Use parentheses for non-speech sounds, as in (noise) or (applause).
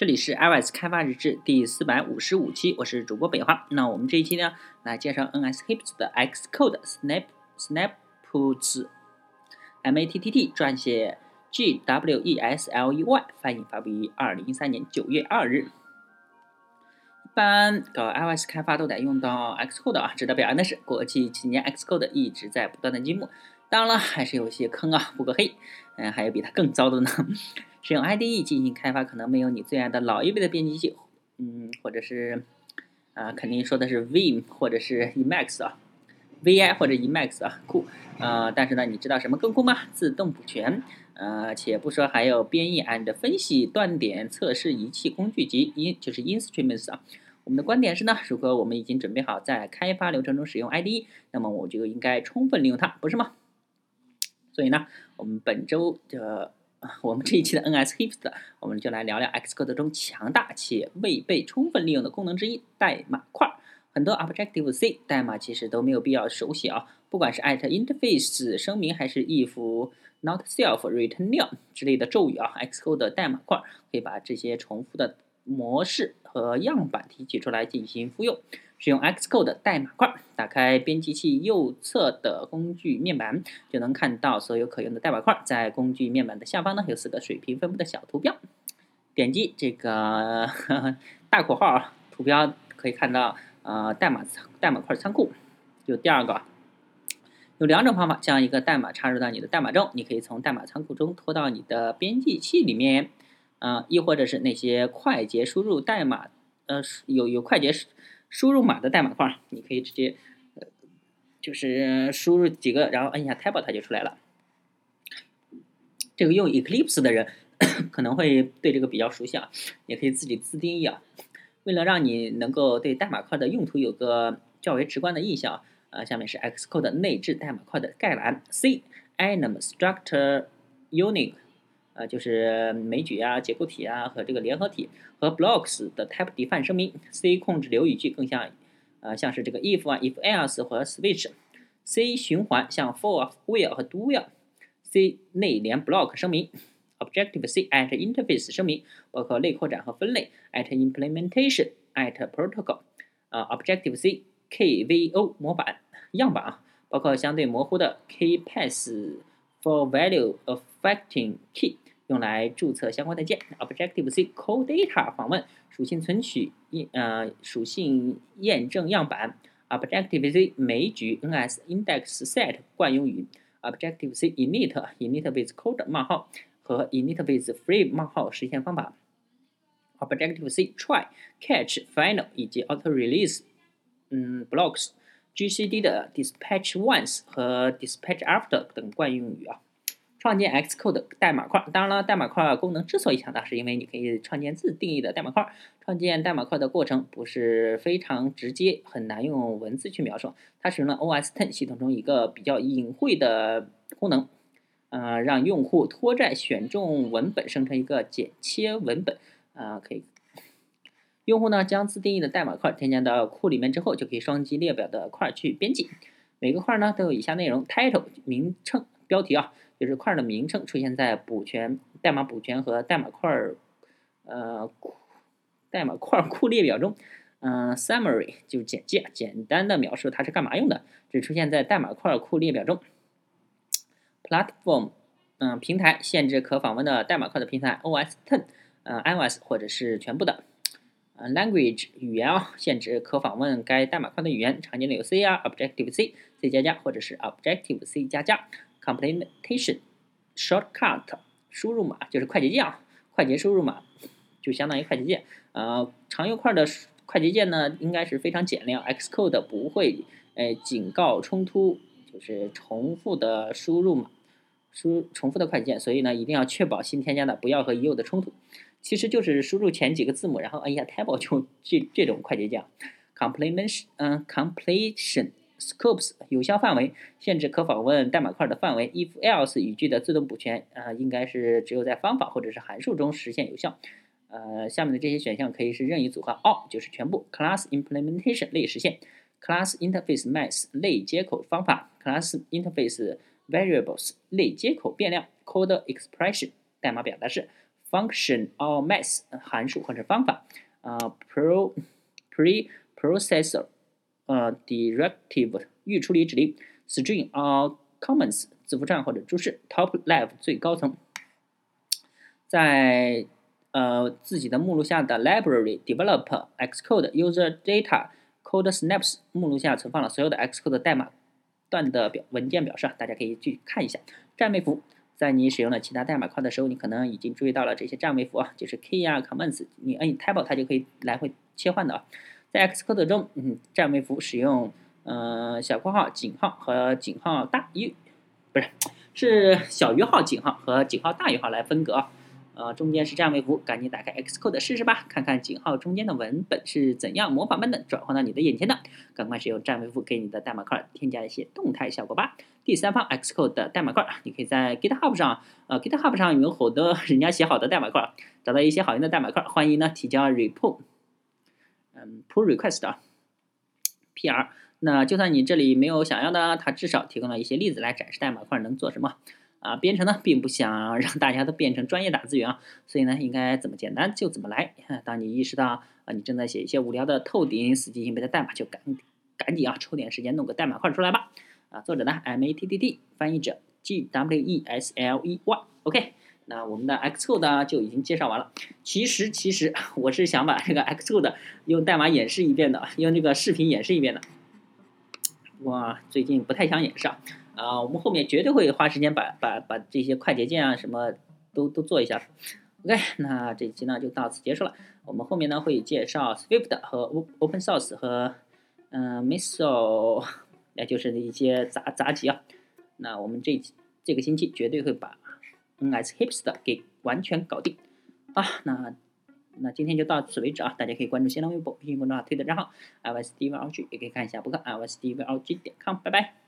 这里是 iOS 开发日志第四百五十五期，我是主播北华。那我们这一期呢，来介绍 NSHips 的 Xcode Snap Snap puts M A T T T，撰写 G W E S L E Y 翻译发布于二零一三年九月二日。一般搞 iOS 开发都得用到 Xcode 啊，值得表扬的是，过去几年 Xcode 一直在不断的进步。当然了，还是有些坑啊，不够黑。嗯，还有比它更糟的呢。使用 IDE 进行开发，可能没有你最爱的老一辈的编辑器，嗯，或者是啊，肯定说的是 Vim 或者是 Emacs 啊，Vi 或者 Emacs 啊，酷啊。但是呢，你知道什么更酷吗？自动补全。呃，且不说还有编译 and 分析断点测试仪器工具集，因就是 Instruments 啊。我们的观点是呢，如果我们已经准备好在开发流程中使用 IDE，那么我就应该充分利用它，不是吗？所以呢，我们本周的。(laughs) 我们这一期的 NSHips，我们就来聊聊 Xcode 中强大且未被充分利用的功能之一——代码块。很多 Objective C 代码其实都没有必要手写啊，不管是 at @interface 声明还是 if not self return nil 之类的咒语啊，Xcode 的代码块可以把这些重复的模式和样板提取出来进行复用。使用 Xcode 代码块，打开编辑器右侧的工具面板，就能看到所有可用的代码块。在工具面板的下方呢，有四个水平分布的小图标。点击这个 (laughs) 大括号图标，可以看到呃代码代码块仓库。就第二个，有两种方法将一个代码插入到你的代码中。你可以从代码仓库中拖到你的编辑器里面，啊，亦或者是那些快捷输入代码，呃，有有快捷。输入码的代码块，你可以直接，呃，就是输入几个，然后按一下 Tab，它就出来了。这个用 Eclipse 的人 (coughs) 可能会对这个比较熟悉啊，也可以自己自定义啊。为了让你能够对代码块的用途有个较为直观的印象，啊，下面是 Xcode 内置代码块的概览：C Enum Structure Unit。啊，就是枚举啊、结构体啊和这个联合体和 blocks 的 type define 声明。C 控制流语句更像，呃，像是这个 if 啊、if else 和 switch。C 循环像 for、will 和 do will。C 内联 block 声明。Objective C at interface 声明，包括类扩展和分类。at implementation at protocol。啊，Objective C KVO 模板样板啊，包括相对模糊的 kpass for value of affecting key。用来注册相关的键，Objective C code Data 访问属性存取验呃属性验证样板，Objective C 枚举 NS Index Set 惯用语，Objective C Init Init with Code 冒号和 Init with Free 冒号实现方法，Objective C Try Catch Final 以及 Auto Release 嗯 Blocks，GCD 的 Dispatch Once 和 Dispatch After 等惯用语啊。创建 Xcode 代码块，当然了，代码块功能之所以强大，是因为你可以创建自定义的代码块。创建代码块的过程不是非常直接，很难用文字去描述。它使用了 OS X 系统中一个比较隐晦的功能，呃，让用户拖拽选中文本生成一个剪切文本，啊，可以。用户呢将自定义的代码块添加到库里面之后，就可以双击列表的块去编辑。每个块呢都有以下内容：title 名称、标题啊。就是块的名称出现在补全代码补全和代码块儿，呃，代码块库列表中。嗯，summary 就是简介，简单的描述它是干嘛用的，只出现在代码块库列表中。platform，嗯，平台限制可访问的代码块的平台，OS Ten，呃，iOS 或者是全部的。呃，language 语言啊，限制可访问该代码块的语言，常见的有 C 啊，Objective C、C 加加或者是 Objective C 加加。Complementation shortcut 输入码就是快捷键啊，快捷输入码就相当于快捷键。呃，常用块的快捷键呢，应该是非常简练。Xcode 不会呃警告冲突，就是重复的输入码，输重复的快捷键，所以呢，一定要确保新添加的不要和已有的冲突。其实就是输入前几个字母，然后按一下 Tab 就这这种快捷键。Complementation，嗯，completion。Scopes 有效范围限制可访问代码块的范围。If else 语句的自动补全啊，应该是只有在方法或者是函数中实现有效。呃，下面的这些选项可以是任意组合。All 就是全部。Class implementation 类实现。Class interface math 类接口方法。Class interface variables 类接口变量。Code expression 代码表达式。function or math 函数或者方法啊，pro preprocessor 呃 directive 预处理指令，string or comments 字符串或者注释，top level 最高层，在呃自己的目录下的 library develop Xcode user data code snaps 目录下存放了所有的 Xcode 代码段的表文件表示啊，大家可以去看一下占位符。在你使用了其他代码块的时候，你可能已经注意到了这些占位符啊，就是 key 啊，comments，你摁 table 它就可以来回切换的啊。在 Xcode 中，嗯，占位符使用呃小括号、井号和井号大于，不是，是小于号井号和井号大于号来分隔啊。呃，中间是占位符，赶紧打开 Xcode 试试吧，看看井号中间的文本是怎样模仿般的转换到你的眼前的。赶快使用占位符给你的代码块添加一些动态效果吧。第三方 Xcode 的代码块，你可以在 GitHub 上，呃，GitHub 上有好多人家写好的代码块，找到一些好用的代码块，欢迎呢提交 report，嗯，pull request 啊，PR。那就算你这里没有想要的，它至少提供了一些例子来展示代码块能做什么。啊，编程呢并不想让大家都变成专业打字员啊，所以呢应该怎么简单就怎么来。当你意识到啊你正在写一些无聊的透顶死记硬背的代码，就赶赶紧啊抽点时间弄个代码块出来吧。啊，作者呢 M A T T T，翻译者 G W E S L E Y。OK，那我们的 Xcode 呢就已经介绍完了。其实其实 (laughs) 我是想把这个 Xcode 用代码演示一遍的，用这个视频演示一遍的。哇，最近不太想演示啊。啊，我们后面绝对会花时间把把把这些快捷键啊什么都都做一下。OK，那这期呢就到此结束了。我们后面呢会介绍 Swift 和 Open Source 和嗯 Missile，也就是一些杂杂集啊。那我们这这个星期绝对会把 Nice hipster 给完全搞定啊。那那今天就到此为止啊。大家可以关注新浪微博、微信公众号、推特账号 i s d v l g 也可以看一下博客 i s d v l g 点 com，拜拜。